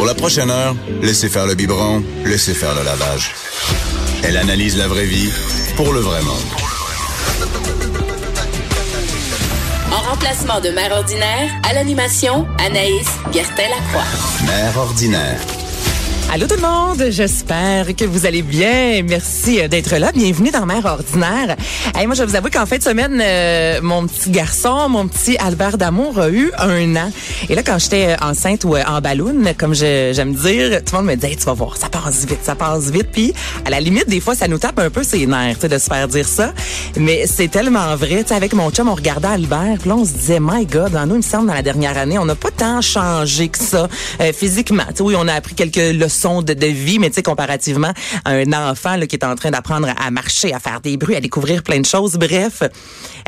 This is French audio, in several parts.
Pour la prochaine heure, laissez faire le biberon, laissez faire le lavage. Elle analyse la vraie vie pour le vrai monde. En remplacement de Mère Ordinaire, à l'animation, Anaïs Gertin-Lacroix. Mère ordinaire. Allô tout le monde, j'espère que vous allez bien. Merci euh, d'être là. Bienvenue dans Mère Ordinaire. Hey, moi, je vous avoue qu'en fin de semaine, euh, mon petit garçon, mon petit Albert d'amour a eu un an. Et là, quand j'étais enceinte ou euh, en ballon, comme j'aime dire, tout le monde me disait, tu vas voir, ça passe vite, ça passe vite. Puis, à la limite, des fois, ça nous tape un peu ses nerfs de se faire dire ça. Mais c'est tellement vrai. sais, avec mon chum, on regardait Albert, puis là, on se disait, my God, dans nous, il me semble, dans la dernière année, on n'a pas tant changé que ça physiquement. sais, oui, on a appris quelques leçons de, de vie, mais tu sais, comparativement à un enfant là, qui est en train d'apprendre à marcher, à faire des bruits, à découvrir plein de choses. Bref,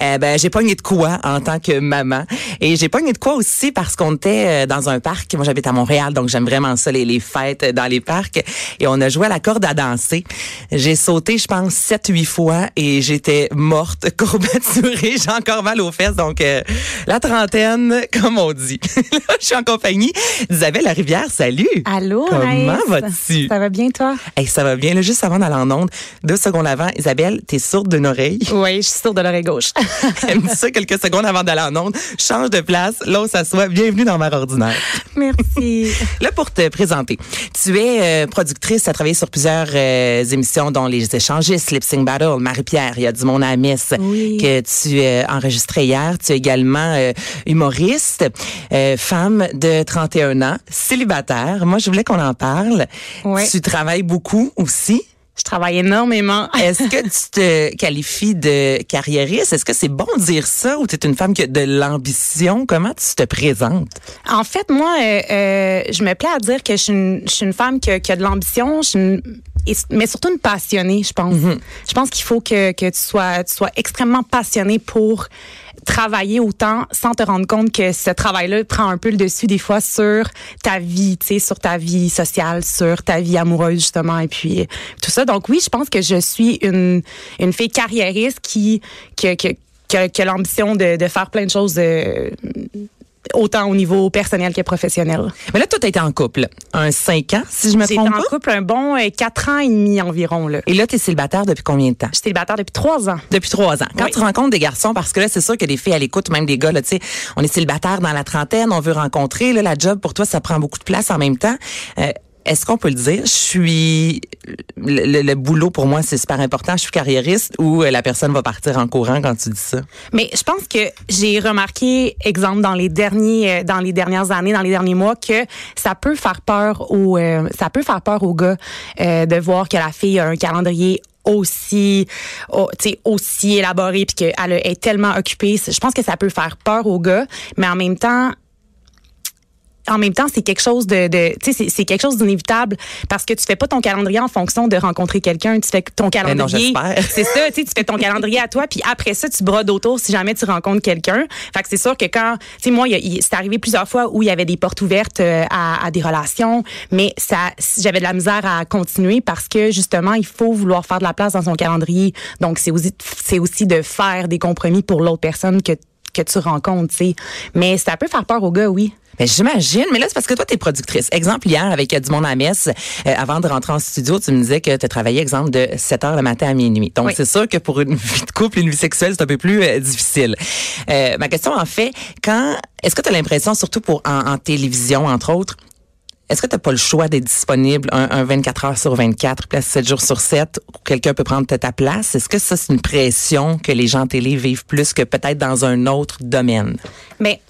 euh, ben, j'ai pogné de quoi en tant que maman. Et j'ai pogné de quoi aussi parce qu'on était euh, dans un parc. Moi, j'habite à Montréal, donc j'aime vraiment ça, les, les fêtes dans les parcs. Et on a joué à la corde à danser. J'ai sauté, je pense, sept, huit fois et j'étais morte, courbaturée. J'ai encore mal aux fesses. Donc, euh, la trentaine, comme on dit. je suis en compagnie d'Isabelle Rivière. Salut! Allô, Comment vas-tu? Ça va bien, toi? Hey, ça va bien. Là, juste avant d'aller en onde, deux secondes avant, Isabelle, t'es sourde d'une oreille. Oui, je suis sourde de l'oreille gauche. Elle me dit ça quelques secondes avant d'aller en onde? Change de place, là où ça soit. Bienvenue dans Mère Ordinaire. Merci. là, pour te présenter, tu es euh, productrice, tu as travaillé sur plusieurs euh, émissions, dont Les Échangistes, Lip Sync Battle, Marie-Pierre, il y a du monde à la messe Oui. que tu as enregistré hier. Tu es également euh, humoriste, euh, femme de 31 ans, célibataire. Moi, je voulais qu'on en parle. Tu travailles beaucoup aussi. Je travaille énormément. Est-ce que tu te qualifies de carriériste? Est-ce que c'est bon de dire ça ou tu es une femme qui a de l'ambition? Comment tu te présentes? En fait, moi, euh, euh, je me plais à dire que je suis une, je suis une femme qui a, qui a de l'ambition, je suis une- et- mais surtout une passionnée, je pense. Je pense qu'il faut que, que tu, sois, tu sois extrêmement passionnée pour travailler autant sans te rendre compte que ce travail-là prend un peu le dessus des fois sur ta vie, tu sais, sur ta vie sociale, sur ta vie amoureuse justement et puis euh, tout ça. Donc oui, je pense que je suis une une fille carriériste qui qui, a, l'ambition de, de faire plein de choses euh, autant au niveau personnel que professionnel. Mais là, toi, tu été en couple. Un 5 ans, si je me J'ai été trompe en pas. couple un bon euh, quatre ans et demi environ là. Et là, tu es célibataire depuis combien de temps? Je suis célibataire depuis trois ans. Depuis trois ans. Quand Oui. tu rencontres des garçons, parce que là, c'est sûr que des filles à l'écoute, même des gars, là, tu sais, on est célibataire dans la trentaine, on veut rencontrer, là, la job, pour toi, ça prend beaucoup de place en même temps. Euh, est-ce qu'on peut le dire? Je suis, le, le- le boulot pour moi, c'est super important. Je suis carriériste ou euh, la personne va partir en courant quand tu dis ça? Mais je pense que j'ai remarqué, exemple dans les derniers, euh, dans les dernières années, dans les derniers mois, que ça peut faire peur aux, euh, ça peut faire peur aux gars euh, de voir que la fille a un calendrier aussi oh, aussi élaboré puis qu'elle est tellement occupée je pense que ça peut faire peur aux gars mais en même temps en même temps, c'est quelque chose de, de tu sais, c'est- quelque chose d'inévitable parce que tu fais pas ton calendrier en fonction de rencontrer quelqu'un. Tu fais ton non, calendrier. c'est ça, tu sais, tu fais ton calendrier à toi, puis après ça, tu brodes autour si jamais tu rencontres quelqu'un. Fait que c'est sûr que quand, tu sais, moi, c'est arrivé plusieurs fois où il y avait des portes ouvertes euh, à, à des relations, mais ça, j'avais de la misère à continuer parce que justement, il faut vouloir faire de la place dans son calendrier. Donc, c'est aussi, c'est aussi de faire des compromis pour l'autre personne que que tu rencontres, tu sais. Mais ça peut faire peur aux gars, oui. Mais j'imagine, mais là, c'est parce que toi, tu es productrice. Exemple, hier, avec du monde à messe, euh, avant de rentrer en studio, tu me disais que tu travaillais, exemple, de 7 heures le matin à minuit. Donc, Oui. c'est sûr que pour une vie de couple, une vie sexuelle, c'est un peu plus euh, difficile. Euh, ma question, en fait, quand, est-ce que tu as l'impression, surtout pour en, en télévision, entre autres, est-ce que tu n'as pas le choix d'être disponible un, un 24 heures sur 24, puis 7 jours sur 7, où quelqu'un peut prendre ta place? Est-ce que ça, c'est une pression que les gens en télé vivent plus que peut-être dans un autre domaine? Mais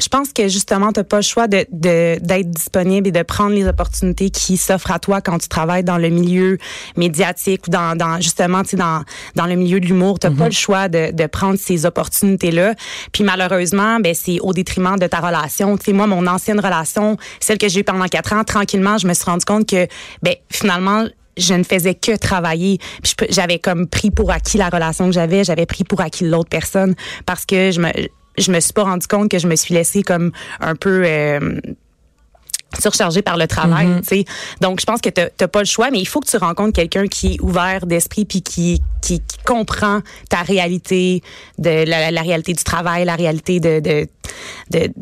je pense que justement, tu n'as pas le choix de, de- d'être disponible et de prendre les opportunités qui s'offrent à toi quand tu travailles dans le milieu médiatique ou dans, dans justement, tu sais, dans, dans le milieu de l'humour. Tu n'as pas le choix de, de prendre ces opportunités-là. Puis malheureusement, ben, c'est au détriment de ta relation. Tu sais, moi, mon ancienne relation, celle que j'ai eue pendant quatre ans, tranquillement, je me suis rendu compte que, ben, finalement, je ne faisais que travailler. Puis j'avais comme pris pour acquis la relation que j'avais, j'avais pris pour acquis l'autre personne parce que je me je me suis pas rendu compte que je me suis laissée comme un peu euh, surchargée par le travail, tu sais. Donc je pense que t'as pas le choix, mais il faut que tu rencontres quelqu'un qui est ouvert d'esprit puis qui, qui qui comprend ta réalité, de la, la réalité du travail, la réalité de de, de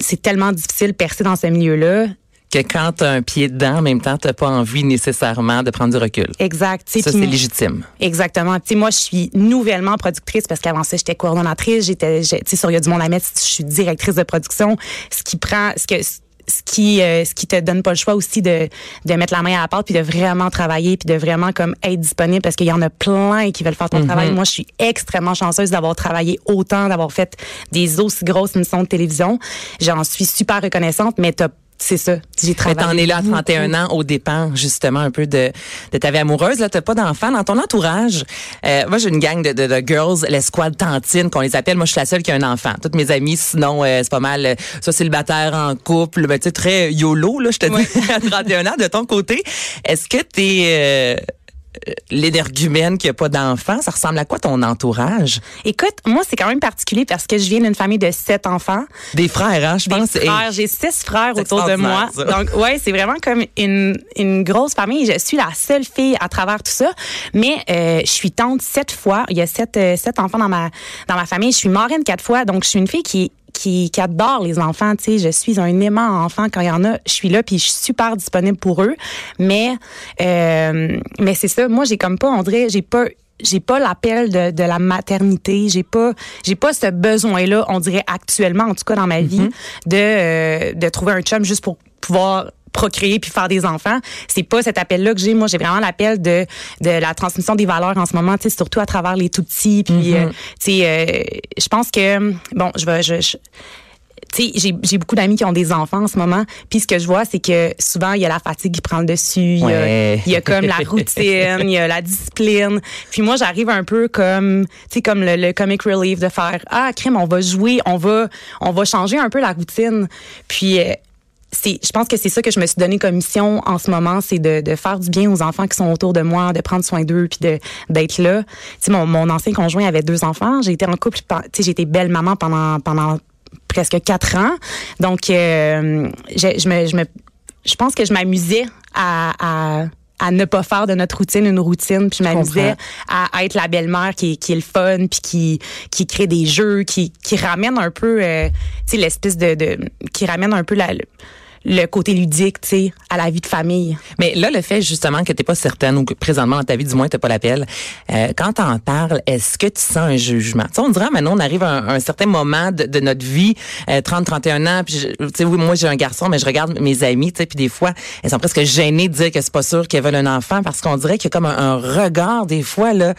c'est tellement difficile de percer dans ce milieu-là. Que quand tu as un pied dedans, en même temps, tu pas envie nécessairement de prendre du recul. Exact. Ça, c'est légitime. Exactement. Tu sais, moi, je suis nouvellement productrice parce qu'avant ça, j'étais coordonnatrice. J'étais, j'ai- tu sais, sur Il y a du monde à mettre, je suis directrice de production. Ce qui prend, ce que, ce qui, euh, ce qui te donne pas le choix aussi de, de mettre la main à la pâte puis de vraiment travailler puis de vraiment comme être disponible parce qu'il y en a plein qui veulent faire ton travail. Moi, je suis extrêmement chanceuse d'avoir travaillé autant, d'avoir fait des aussi grosses émissions de télévision. J'en suis super reconnaissante, mais t'as c'est ça. J'ai Mais travaillé. t'en es là à beaucoup. 31 ans au dépens, justement, un peu de, de ta vie amoureuse. Là, t'as pas d'enfants dans ton entourage. Euh, moi, j'ai une gang de, de, de girls, l'escouade tantine, qu'on les appelle. Moi, je suis la seule qui a un enfant. Toutes mes amies, sinon, euh, c'est pas mal, euh, soit célibataire en couple, ben, tu sais, très YOLO, là, je te dis, à 31 ans. De ton côté, est-ce que t'es... L'énergumène qui a pas d'enfants, ça ressemble à quoi ton entourage? Écoute, moi, c'est quand même particulier parce que je viens d'une famille de sept enfants. Des frères, hein, je Des pense. Et- frères, j'ai six frères autour de moi. ça. Donc, ouais, c'est vraiment comme une, une grosse famille. Je suis la seule fille à travers tout ça. Mais euh, je suis tante sept fois. Il y a sept, euh, sept enfants dans ma, dans ma famille. Je suis marraine quatre fois. Donc, je suis une fille qui qui, qui adore les enfants, tu sais, je suis un aimant enfant. Quand il y en a, je suis là puis je suis super disponible pour eux. Mais euh, mais c'est ça, moi j'ai comme pas on dirait j'ai pas j'ai pas l'appel de, de la maternité, j'ai pas j'ai pas ce besoin là, on dirait actuellement en tout cas dans ma vie de euh, de trouver un chum juste pour pouvoir procréer puis faire des enfants, c'est pas cet appel là que j'ai. Moi, j'ai vraiment l'appel de de la transmission des valeurs en ce moment, surtout à travers les tout petits puis tu sais euh, je pense que bon, je vais je, je tu sais, j'ai, beaucoup d'amis qui ont des enfants en ce moment. Puis ce que je vois, c'est que souvent, il y a la fatigue qui prend le dessus. Il y a- Ouais. Il, y a, comme la routine, il y a la discipline. Puis moi, j'arrive un peu comme, tu sais, comme le, le comic relief de faire, ah, crème, on va jouer, on va, on va changer un peu la routine. Puis, euh, c'est, je pense que c'est ça que je me suis donné comme mission en ce moment, c'est de, de faire du bien aux enfants qui sont autour de moi, de prendre soin d'eux, puis de d'être là. Tu sais, mon, mon ancien conjoint avait deux enfants. J'ai été en couple, tu sais, j'ai été belle maman pendant pendant presque quatre ans. Donc, euh, je, je me, je me, je pense que je m'amusais à, à à ne pas faire de notre routine une routine puis je m'amusais à, être la belle-mère qui, est- qui est le fun puis qui qui crée des jeux qui qui ramène un peu euh, tu sais l'espèce de, de qui ramène un peu la, le, côté ludique tu sais à la vie de famille Mais là, le fait justement que tu pas certaine ou que présentement dans ta vie, du moins, tu pas l'appel, euh, quand tu en parles, est-ce que tu sens un jugement? Tu sais, on dirait maintenant, on arrive à un, certain moment de, notre vie, euh, 30, 31 ans, puis tu sais, oui, moi j'ai un garçon, mais je regarde mes amis, tu sais, puis des fois, elles sont presque gênées de dire que c'est pas sûr qu'elles veulent un enfant parce qu'on dirait qu'il y a comme un, un regard, des fois, là,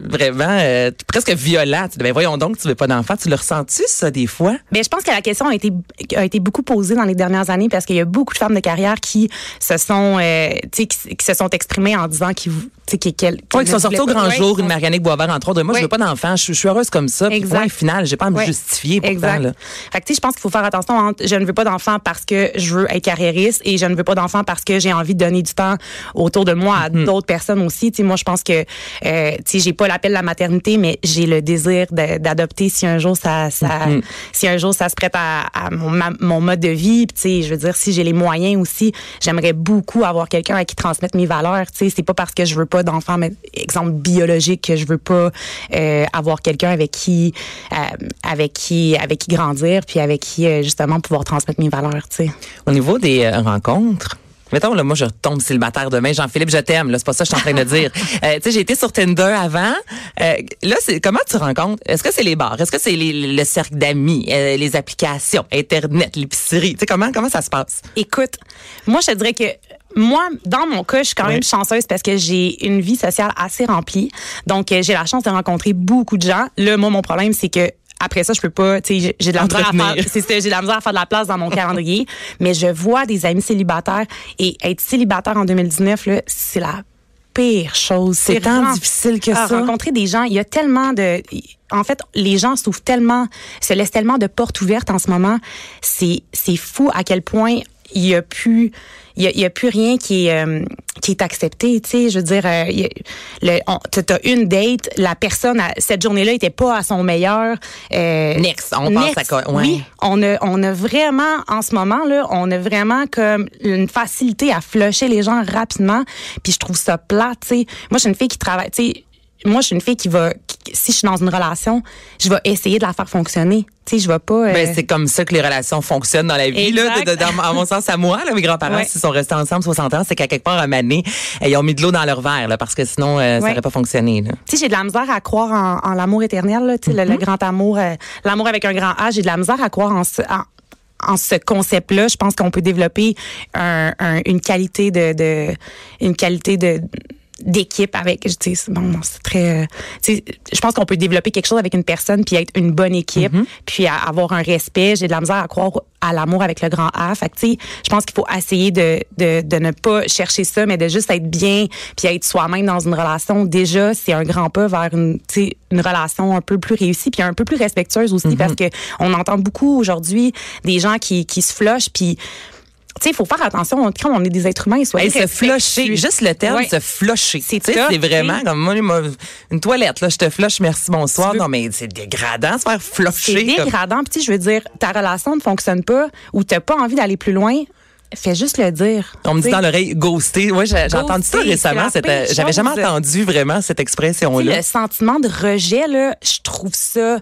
vraiment euh, presque violent. Ben voyons donc, tu veux pas d'enfant. Tu le ressens-tu, ça, des fois? Ben, je pense que la question a été, a été beaucoup posée dans les dernières années parce qu'il y a beaucoup de femmes de carrière qui se sont, euh, qui, qui se sont exprimées en disant qu'ils, tu sais, qu'elles- qu'elles Oui, qui sont sortis au grand Ouais, jour, qui une Marianne Boisvert, entre autres. Moi, je veux pas d'enfant. Je, je suis heureuse comme ça. Puis point final, j'ai pas à me Ouais. justifier pourtant, Exact. là. Fait que, je pense qu'il faut faire attention entre je ne veux pas d'enfant parce que je veux être carriériste et je ne veux pas d'enfant parce que j'ai envie de donner du temps autour de moi à Mm-hmm. d'autres personnes aussi. Tu sais, moi, je pense que, euh, tu sais, j'ai pas l'appel de la maternité, mais j'ai le désir d'adopter si un jour ça, ça Mm-hmm. si un jour ça se prête à, à mon, ma- mon mode de vie. Puis, tu sais, je veux dire, si j'ai les moyens aussi, j'aimerais beaucoup avoir quelqu'un à qui transmettre mes valeurs. Tu sais, c'est pas parce que je veux pas d'enfant, mais exemple biologique, que je veux pas euh, avoir quelqu'un avec qui, euh, avec qui, avec qui grandir, puis avec qui euh, justement pouvoir transmettre mes valeurs. Tu sais. Au niveau des rencontres, mettons, là, moi, je retombe célibataire demain. Jean-Philippe, je t'aime. Là, c'est pas ça que je suis en train de dire. Euh, tu sais, j'ai été sur Tinder avant. Euh, là, c'est comment tu rencontres? Est-ce que c'est les bars? Est-ce que c'est les- le cercle d'amis, euh, les applications, Internet, l'épicerie? Tu sais, comment, comment ça se passe? Écoute, moi, je te dirais que moi, dans mon cas, je suis quand même chanceuse parce que j'ai une vie sociale assez remplie. Donc, euh, j'ai la chance de rencontrer beaucoup de gens. Là, moi, mon problème, c'est que après ça, je peux pas, tu sais, j'ai- de la misère à faire, c'est ça, j'ai de la misère à faire de la place dans mon calendrier. Mais je vois des amis célibataires et être célibataire en 2019, là, c'est la pire chose. C'est tant difficile que Ah, ça. rencontrer des gens, il y a tellement de en fait, les gens s'ouvrent tellement se laissent tellement de portes ouvertes en ce moment, c'est c'est fou à quel point il y a plus il y a, il y a plus rien qui est euh, qui est accepté, tu sais, je veux dire euh, il y a- le on- t'as t'as une date, la personne à- cette journée-là était pas à son meilleur euh, Next, on passe à quoi- ouais. Oui, on a, on a vraiment, en ce moment, là, on a vraiment comme une facilité à flusher les gens rapidement. Puis je trouve ça plat, tu sais. Moi, je suis une fille qui travaille, tu sais. Moi, je suis une fille qui va, qui- si je suis dans une relation, je vais essayer de la faire fonctionner. Tu sais, je vais pas. euh, Ben, c'est comme ça que les relations fonctionnent dans la vie. Là, Exact. de- de- dans- à mon sens, à moi, là, mes grands-parents, Ouais. s'ils sont restés ensemble 60 ans, c'est qu'à quelque part, à Mané, ils ont mis de l'eau dans leur verre, là, parce que sinon, euh, ça n'aurait pas fonctionné. Tu sais, j'ai de la misère à croire en, en l'amour éternel, là, tu sais, le, le grand amour, euh, l'amour avec un grand A. J'ai de la misère à croire en ce, en, en ce concept-là. Je pense qu'on peut développer un- un- une qualité de, de une qualité de d'équipe avec tu sais bon c'est très euh, tu sais je pense qu'on peut développer quelque chose avec une personne puis être une bonne équipe puis à- avoir un respect. J'ai de la misère à croire à l'amour avec le grand A. Fait que, tu sais je pense qu'il faut essayer de, de de ne pas chercher ça mais de juste être bien puis être soi-même dans une relation. Déjà c'est un grand pas vers une tu sais une relation un peu plus réussie puis un peu plus respectueuse aussi parce que on entend beaucoup aujourd'hui des gens qui qui se flushent puis tu sais, il faut faire attention. Quand on est des êtres humains, soyez Hey, se flusher, juste le terme, Ouais. se flusher. C'est c'est vraiment comme moi, une toilette, là, je te flush, merci, bonsoir. Non, mais c'est dégradant se faire C'est flusher. comme- dégradant. Puis, je veux dire, ta relation ne fonctionne pas ou t'as pas envie d'aller plus loin, fais juste le dire. On me dit dans l'oreille ghoster. Ouais, j'ai entendu ça récemment. J'avais jamais entendu vraiment cette expression-là. le sentiment de rejet, là, je trouve ça,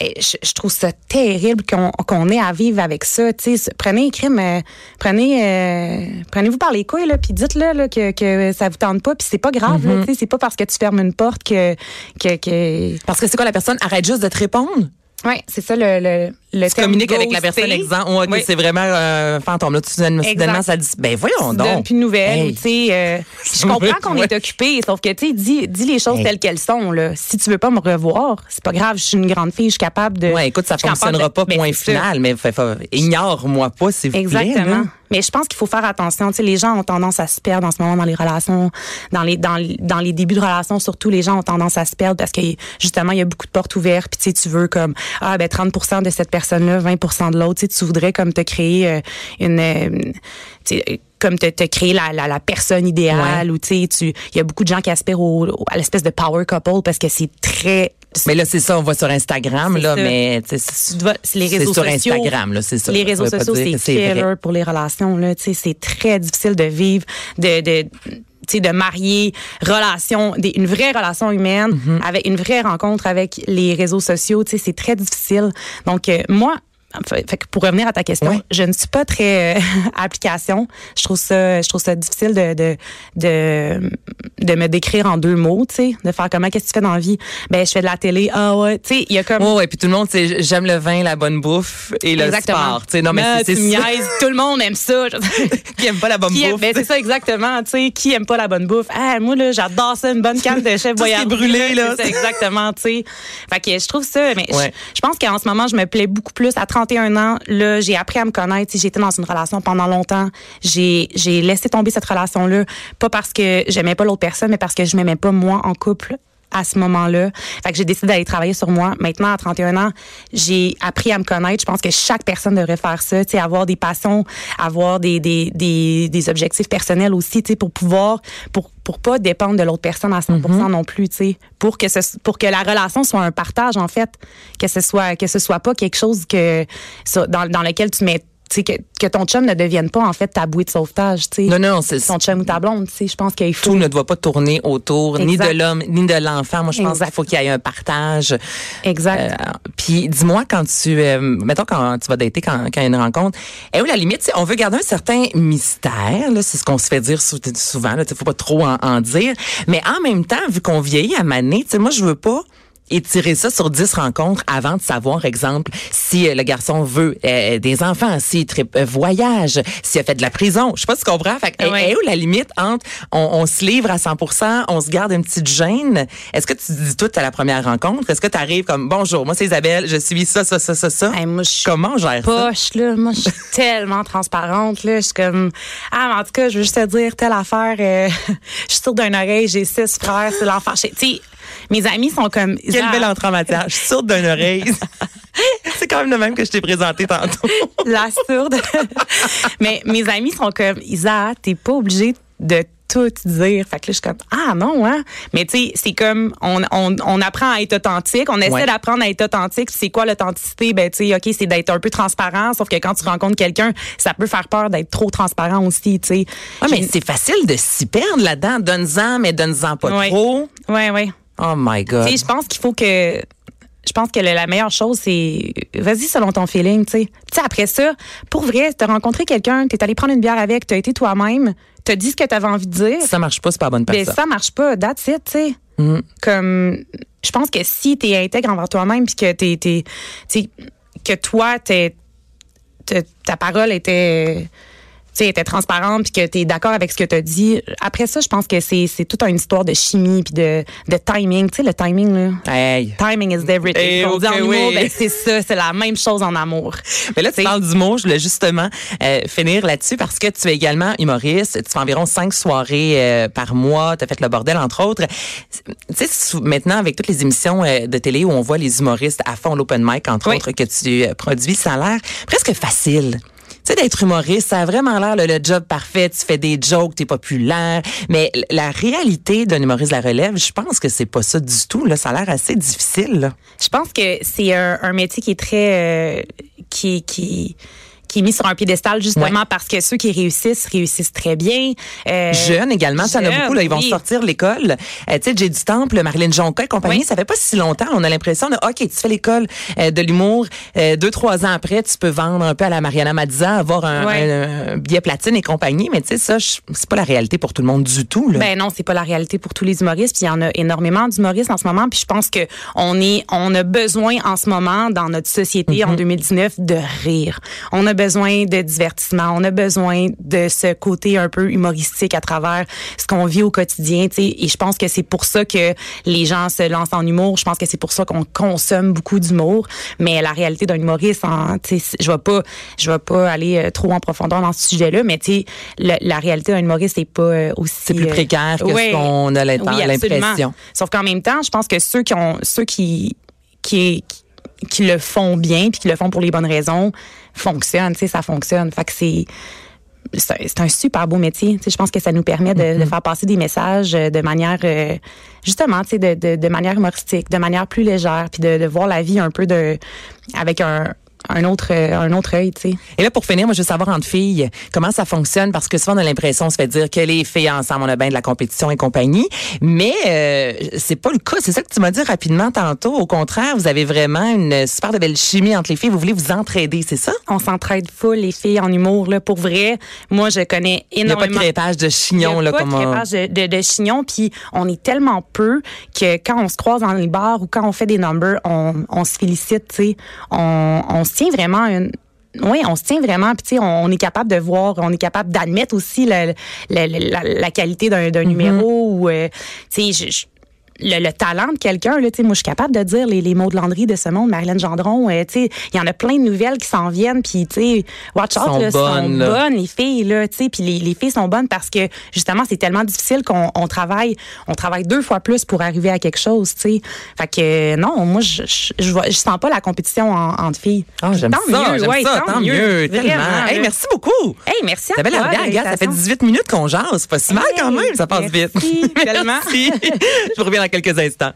eh, je, je trouve ça terrible qu'on qu'on ait à vivre avec ça. Tu sais, prenez crime, euh, prenez, euh, prenez-vous par les couilles là, puis dites-le là, que, que ça vous tente pas, puis c'est pas grave. Sais, c'est pas parce que tu fermes une porte que que, que... Parce que c'est quoi la personne arrête juste de te répondre? Ouais, c'est ça le le, le Tu communiques avec la personne, exemple. Ouais, ok, Oui. c'est vraiment un fantôme. Là, tout soudainement, soudainement, ça dit, ben voyons tu donnes donc. plus de nouvelles. Hey. ou, tu sais, euh, je comprends qu'on est occupé, sauf que tu sais, dis, dis les choses Hey. telles qu'elles sont. Là. Si tu veux pas me revoir, c'est pas grave. Je suis une grande fille, je suis capable de. Ouais, écoute, ça fonctionnera de- pas, point ça. final, mais ignore-moi pas, s'il vous plaît. Exactement. Mais je pense qu'il faut faire attention. Tu sais, les gens ont tendance à se perdre en ce moment dans les relations, dans les dans, les- dans les débuts de relations surtout. Les gens ont tendance à se perdre parce que justement il y a beaucoup de portes ouvertes. Puis tu sais, tu veux comme ah ben 30% de cette personne-là, 20% de l'autre. Tu sais, tu voudrais comme te créer euh, une, euh, tu sais, comme te, te créer la, la, la personne idéale ou tu sais, tu il y a beaucoup de gens qui aspirent au, au- à l'espèce de power couple parce que c'est très Mais là, c'est ça, on va sur Instagram, là, ça. mais c'est les réseaux sur sociaux. Instagram, là, c'est ça. Les réseaux sociaux, c'est vrai. killer pour les relations. Là, Tu sais, c'est très difficile de vivre, de, de, tu sais, de marier relation, des, une vraie relation humaine Mm-hmm. avec une vraie rencontre avec les réseaux sociaux. Tu sais, c'est très difficile. Donc euh, moi. Fait que pour revenir à ta question, je ne suis pas très euh, application. Je trouve ça, je trouve ça difficile de de de, de me décrire en deux mots, tu sais, de faire comment qu'est-ce que tu fais dans la vie? Ben je fais de la télé. Ah ouais, tu sais, il y a comme Ouais, ouais, puis tout le monde, c'est j'aime le vin, la bonne bouffe et le sport. Tu sais, non, mais Ah, c'est. Tout le monde aime ça. Qui aime pas la bonne aime- bouffe? ben, c'est ça exactement, tu sais, qui aime pas la bonne bouffe? Ah, moi là, j'adore ça une bonne canne de chef voyage brûlé, là. C'est exactement, tu sais. Fait que je trouve ça mais je- Ouais. je, pense qu'en ce moment, je me plais beaucoup plus à 31 ans, j'ai appris à me connaître, sais, j'étais dans une relation pendant longtemps. J'ai j'ai laissé tomber cette relation là, pas parce que j'aimais pas l'autre personne, mais parce que je m'aimais pas moi en couple à ce moment-là. Fait que j'ai décidé d'aller travailler sur moi. Maintenant, à 31 ans, j'ai appris à me connaître. Je pense que chaque personne devrait faire ça, tu sais, avoir des passions, avoir des, des, des, des objectifs personnels aussi, tu sais, pour pouvoir, pour, pour pas dépendre de l'autre personne à 100% Mm-hmm. non plus, tu sais, pour que ce, pour que la relation soit un partage, en fait, que ce soit, que ce soit pas quelque chose que, dans, dans lequel tu mets, tu sais, que, que ton chum ne devienne pas, en fait, ta bouée de sauvetage, tu. Non, non, c'est Ton chum ou ta blonde, tu je pense qu'il faut. tout ne doit pas tourner autour ni de l'homme ni de l'enfant. Moi, je pense qu'il faut qu'il y ait un partage. Exact. Euh, Puis dis-moi quand tu, euh, mettons quand tu vas dater quand, quand il y a une rencontre, et où la limite, tu sais, on veut garder un certain mystère. Là, c'est ce qu'on se fait dire sou- souvent. Là, faut pas trop en, en dire. Mais en même temps, vu qu'on vieillit à maner, tu sais, moi je veux pas étirer ça sur 10 rencontres avant de savoir, exemple, si euh, le garçon veut euh, des enfants, s'il euh, voyage, s'il a fait de la prison. Je sais pas si tu comprends. Fait que, Ouais. est où la limite entre on, on se livre à 100 on se garde une petite gêne? Est-ce que tu dis tout à la première rencontre? Est-ce que tu arrives comme, bonjour, moi c'est Isabelle, je suis ça, ça, ça, ça, ça? Hey, moi, Comment on gère ça? poche, là. Moi, je suis tellement transparente, là. Je suis comme, ah, mais en tout cas, je veux juste te dire, telle affaire, euh, je suis sûre d'une oreille, j'ai six frères, c'est l'enfer. Tu sais, mes amis sont comme. Quelle belle entrée en matière. Je suis sourde d'une oreille. c'est quand même le même que je t'ai présenté tantôt. La sourde. mais mes amis sont comme, Isa, t'es pas obligée de tout dire. Fait que là, je suis comme, ah non, hein. Mais tu sais, c'est comme, on, on, on apprend à être authentique. On essaie Ouais. d'apprendre à être authentique. C'est quoi l'authenticité? Ben, tu sais, OK, c'est d'être un peu transparent. Sauf que quand tu rencontres quelqu'un, ça peut faire peur d'être trop transparent aussi, tu sais. Ouais, mais c'est facile de s'y perdre là-dedans. Donne-en, mais donne-en pas Ouais. trop. Ouais, ouais. Oh my God. Tu sais, je pense qu'il faut que. Je pense que la meilleure chose, c'est. Vas-y selon ton feeling, tu sais. Tu sais, après ça, pour vrai, t'as rencontré quelqu'un, t'es allé prendre une bière avec, t'as été toi-même, t'as dit ce que t'avais envie de dire. Ça marche pas, c'est pas la bonne Ben, personne. ça marche pas. That's it, tu sais. Mm. Comme. Je pense que si t'es intègre envers toi-même, puis que t'es. t'es- tu sais, que toi, t'es. te- ta parole était. Tu sais, était transparente puis que tu es d'accord avec ce que tu as dit. Après ça, je pense que c'est c'est toute une histoire de chimie puis de, de timing. Tu sais, le timing, là. Hey. Timing is everything. Eh, On dit en ok, humour, oui. ben, c'est ça, c'est la même chose en amour. Mais là, tu parles d'humour. Je voulais justement euh, finir là-dessus parce que tu es également humoriste. Tu fais environ cinq soirées euh, par mois. Tu as fait le bordel, entre autres. Tu sais, maintenant, avec toutes les émissions euh, de télé où on voit les humoristes à fond l'open mic, entre Oui. autres, que tu produis, ça a l'air presque facile. Sais, d'être humoriste, ça a vraiment l'air le, job parfait. Tu fais des jokes, t'es populaire. Mais la réalité d'un humoriste de la relève, je pense que c'est pas ça du tout. Là, ça a l'air assez difficile. Je pense que c'est un, un métier qui est très. euh, qui, qui, qui est mis sur un piédestal justement Ouais. parce que ceux qui réussissent réussissent très bien. Euh, Jeunes également, ça en a beaucoup. Là, ils vont oui. sortir de l'école. Euh, tu sais, J'ai du Temple, Marilyn Jonca et compagnie, Oui. ça fait pas si longtemps. On a l'impression de, OK, tu fais l'école euh, de l'humour. deux, trois ans après, tu peux vendre un peu à la Mariana Mazza, avoir un, un billet platine et compagnie. Mais tu sais, ça, c'est pas la réalité pour tout le monde du tout. Là. Ben non, c'est pas la réalité pour tous les humoristes. Puis il y en a énormément d'humoristes en ce moment. Puis je pense que on est, on a besoin en ce moment dans notre société Mhm. en 2019 de rire. On a besoin de divertissement. On a besoin de ce côté un peu humoristique à travers ce qu'on vit au quotidien. tu sais. Et je pense que c'est pour ça que les gens se lancent en humour. Je pense que c'est pour ça qu'on consomme beaucoup d'humour. Mais la réalité d'un humoriste, en, tu sais, je vais pas, je vais pas aller euh, trop en profondeur dans ce sujet-là. Mais tu sais, le- la réalité d'un humoriste c'est pas euh, aussi C'est plus euh, précaire que ce qu'on a l'im- Oui, l'impression. Sauf qu'en même temps, je pense que ceux qui ont ceux qui qui qui le font bien puis qui le font pour les bonnes raisons fonctionnent, tu sais, ça fonctionne. Fait que c'est c'est un, super beau métier. Tu sais, je pense que ça nous permet de, Mm-hmm. de faire passer des messages euh, de manière, euh, justement, tu sais, de, de, de manière humoristique, de manière plus légère, puis de, de voir la vie un peu de, avec un, un autre, euh, un autre œil, tu sais. Et là, pour finir, moi, je veux savoir entre filles, comment ça fonctionne, parce que souvent, on a l'impression, on se fait dire que les filles ensemble, on a bien de la compétition et compagnie, mais euh, c'est pas le cas. C'est ça que tu m'as dit rapidement tantôt. Au contraire, vous avez vraiment une super de belle chimie entre les filles. Vous voulez vous entraider, c'est ça? On s'entraide full, les filles en humour, là. Pour vrai, moi, je connais Il n'y a pas de énormément. crépage de chignon, là, a pas comme on- de, de, de chignon, puis on est tellement peu que quand on se croise dans les bars ou quand on fait des numbers, on, on se félicite, tu sais. On, on se tient vraiment une oui, on se tient vraiment, puis tu sais, on, est capable de voir, on est capable d'admettre aussi la, la, la, la qualité d'un Mm-hmm. numéro ou, euh, je- je- le, le talent de quelqu'un, là, tu sais, moi, je suis capable de dire les, les mots de Landry de ce monde, Marilyn Gendron, euh, tu sais, il y en a plein de nouvelles qui s'en viennent, puis, tu sais, watch out, Sont là, bonnes, sont là. bonnes, les filles, là, tu sais, puis les, les filles sont bonnes parce que, justement, c'est tellement difficile qu'on on travaille, on travaille deux fois plus pour arriver à quelque chose, tu sais. Fait que, non, moi, je, je, je, sens pas la compétition en- entre filles. Ah, j'aime Tant ça, mieux, ouais, ça, tant, mieux, tellement. Vraiment, Hey, merci beaucoup. Hey, merci à toi. la ça fait l'invitation. 18 minutes qu'on jase. C'est pas si mal Hey, quand même, ça passe vite. merci, tellement. Merci. Je vous reviens quelques instants.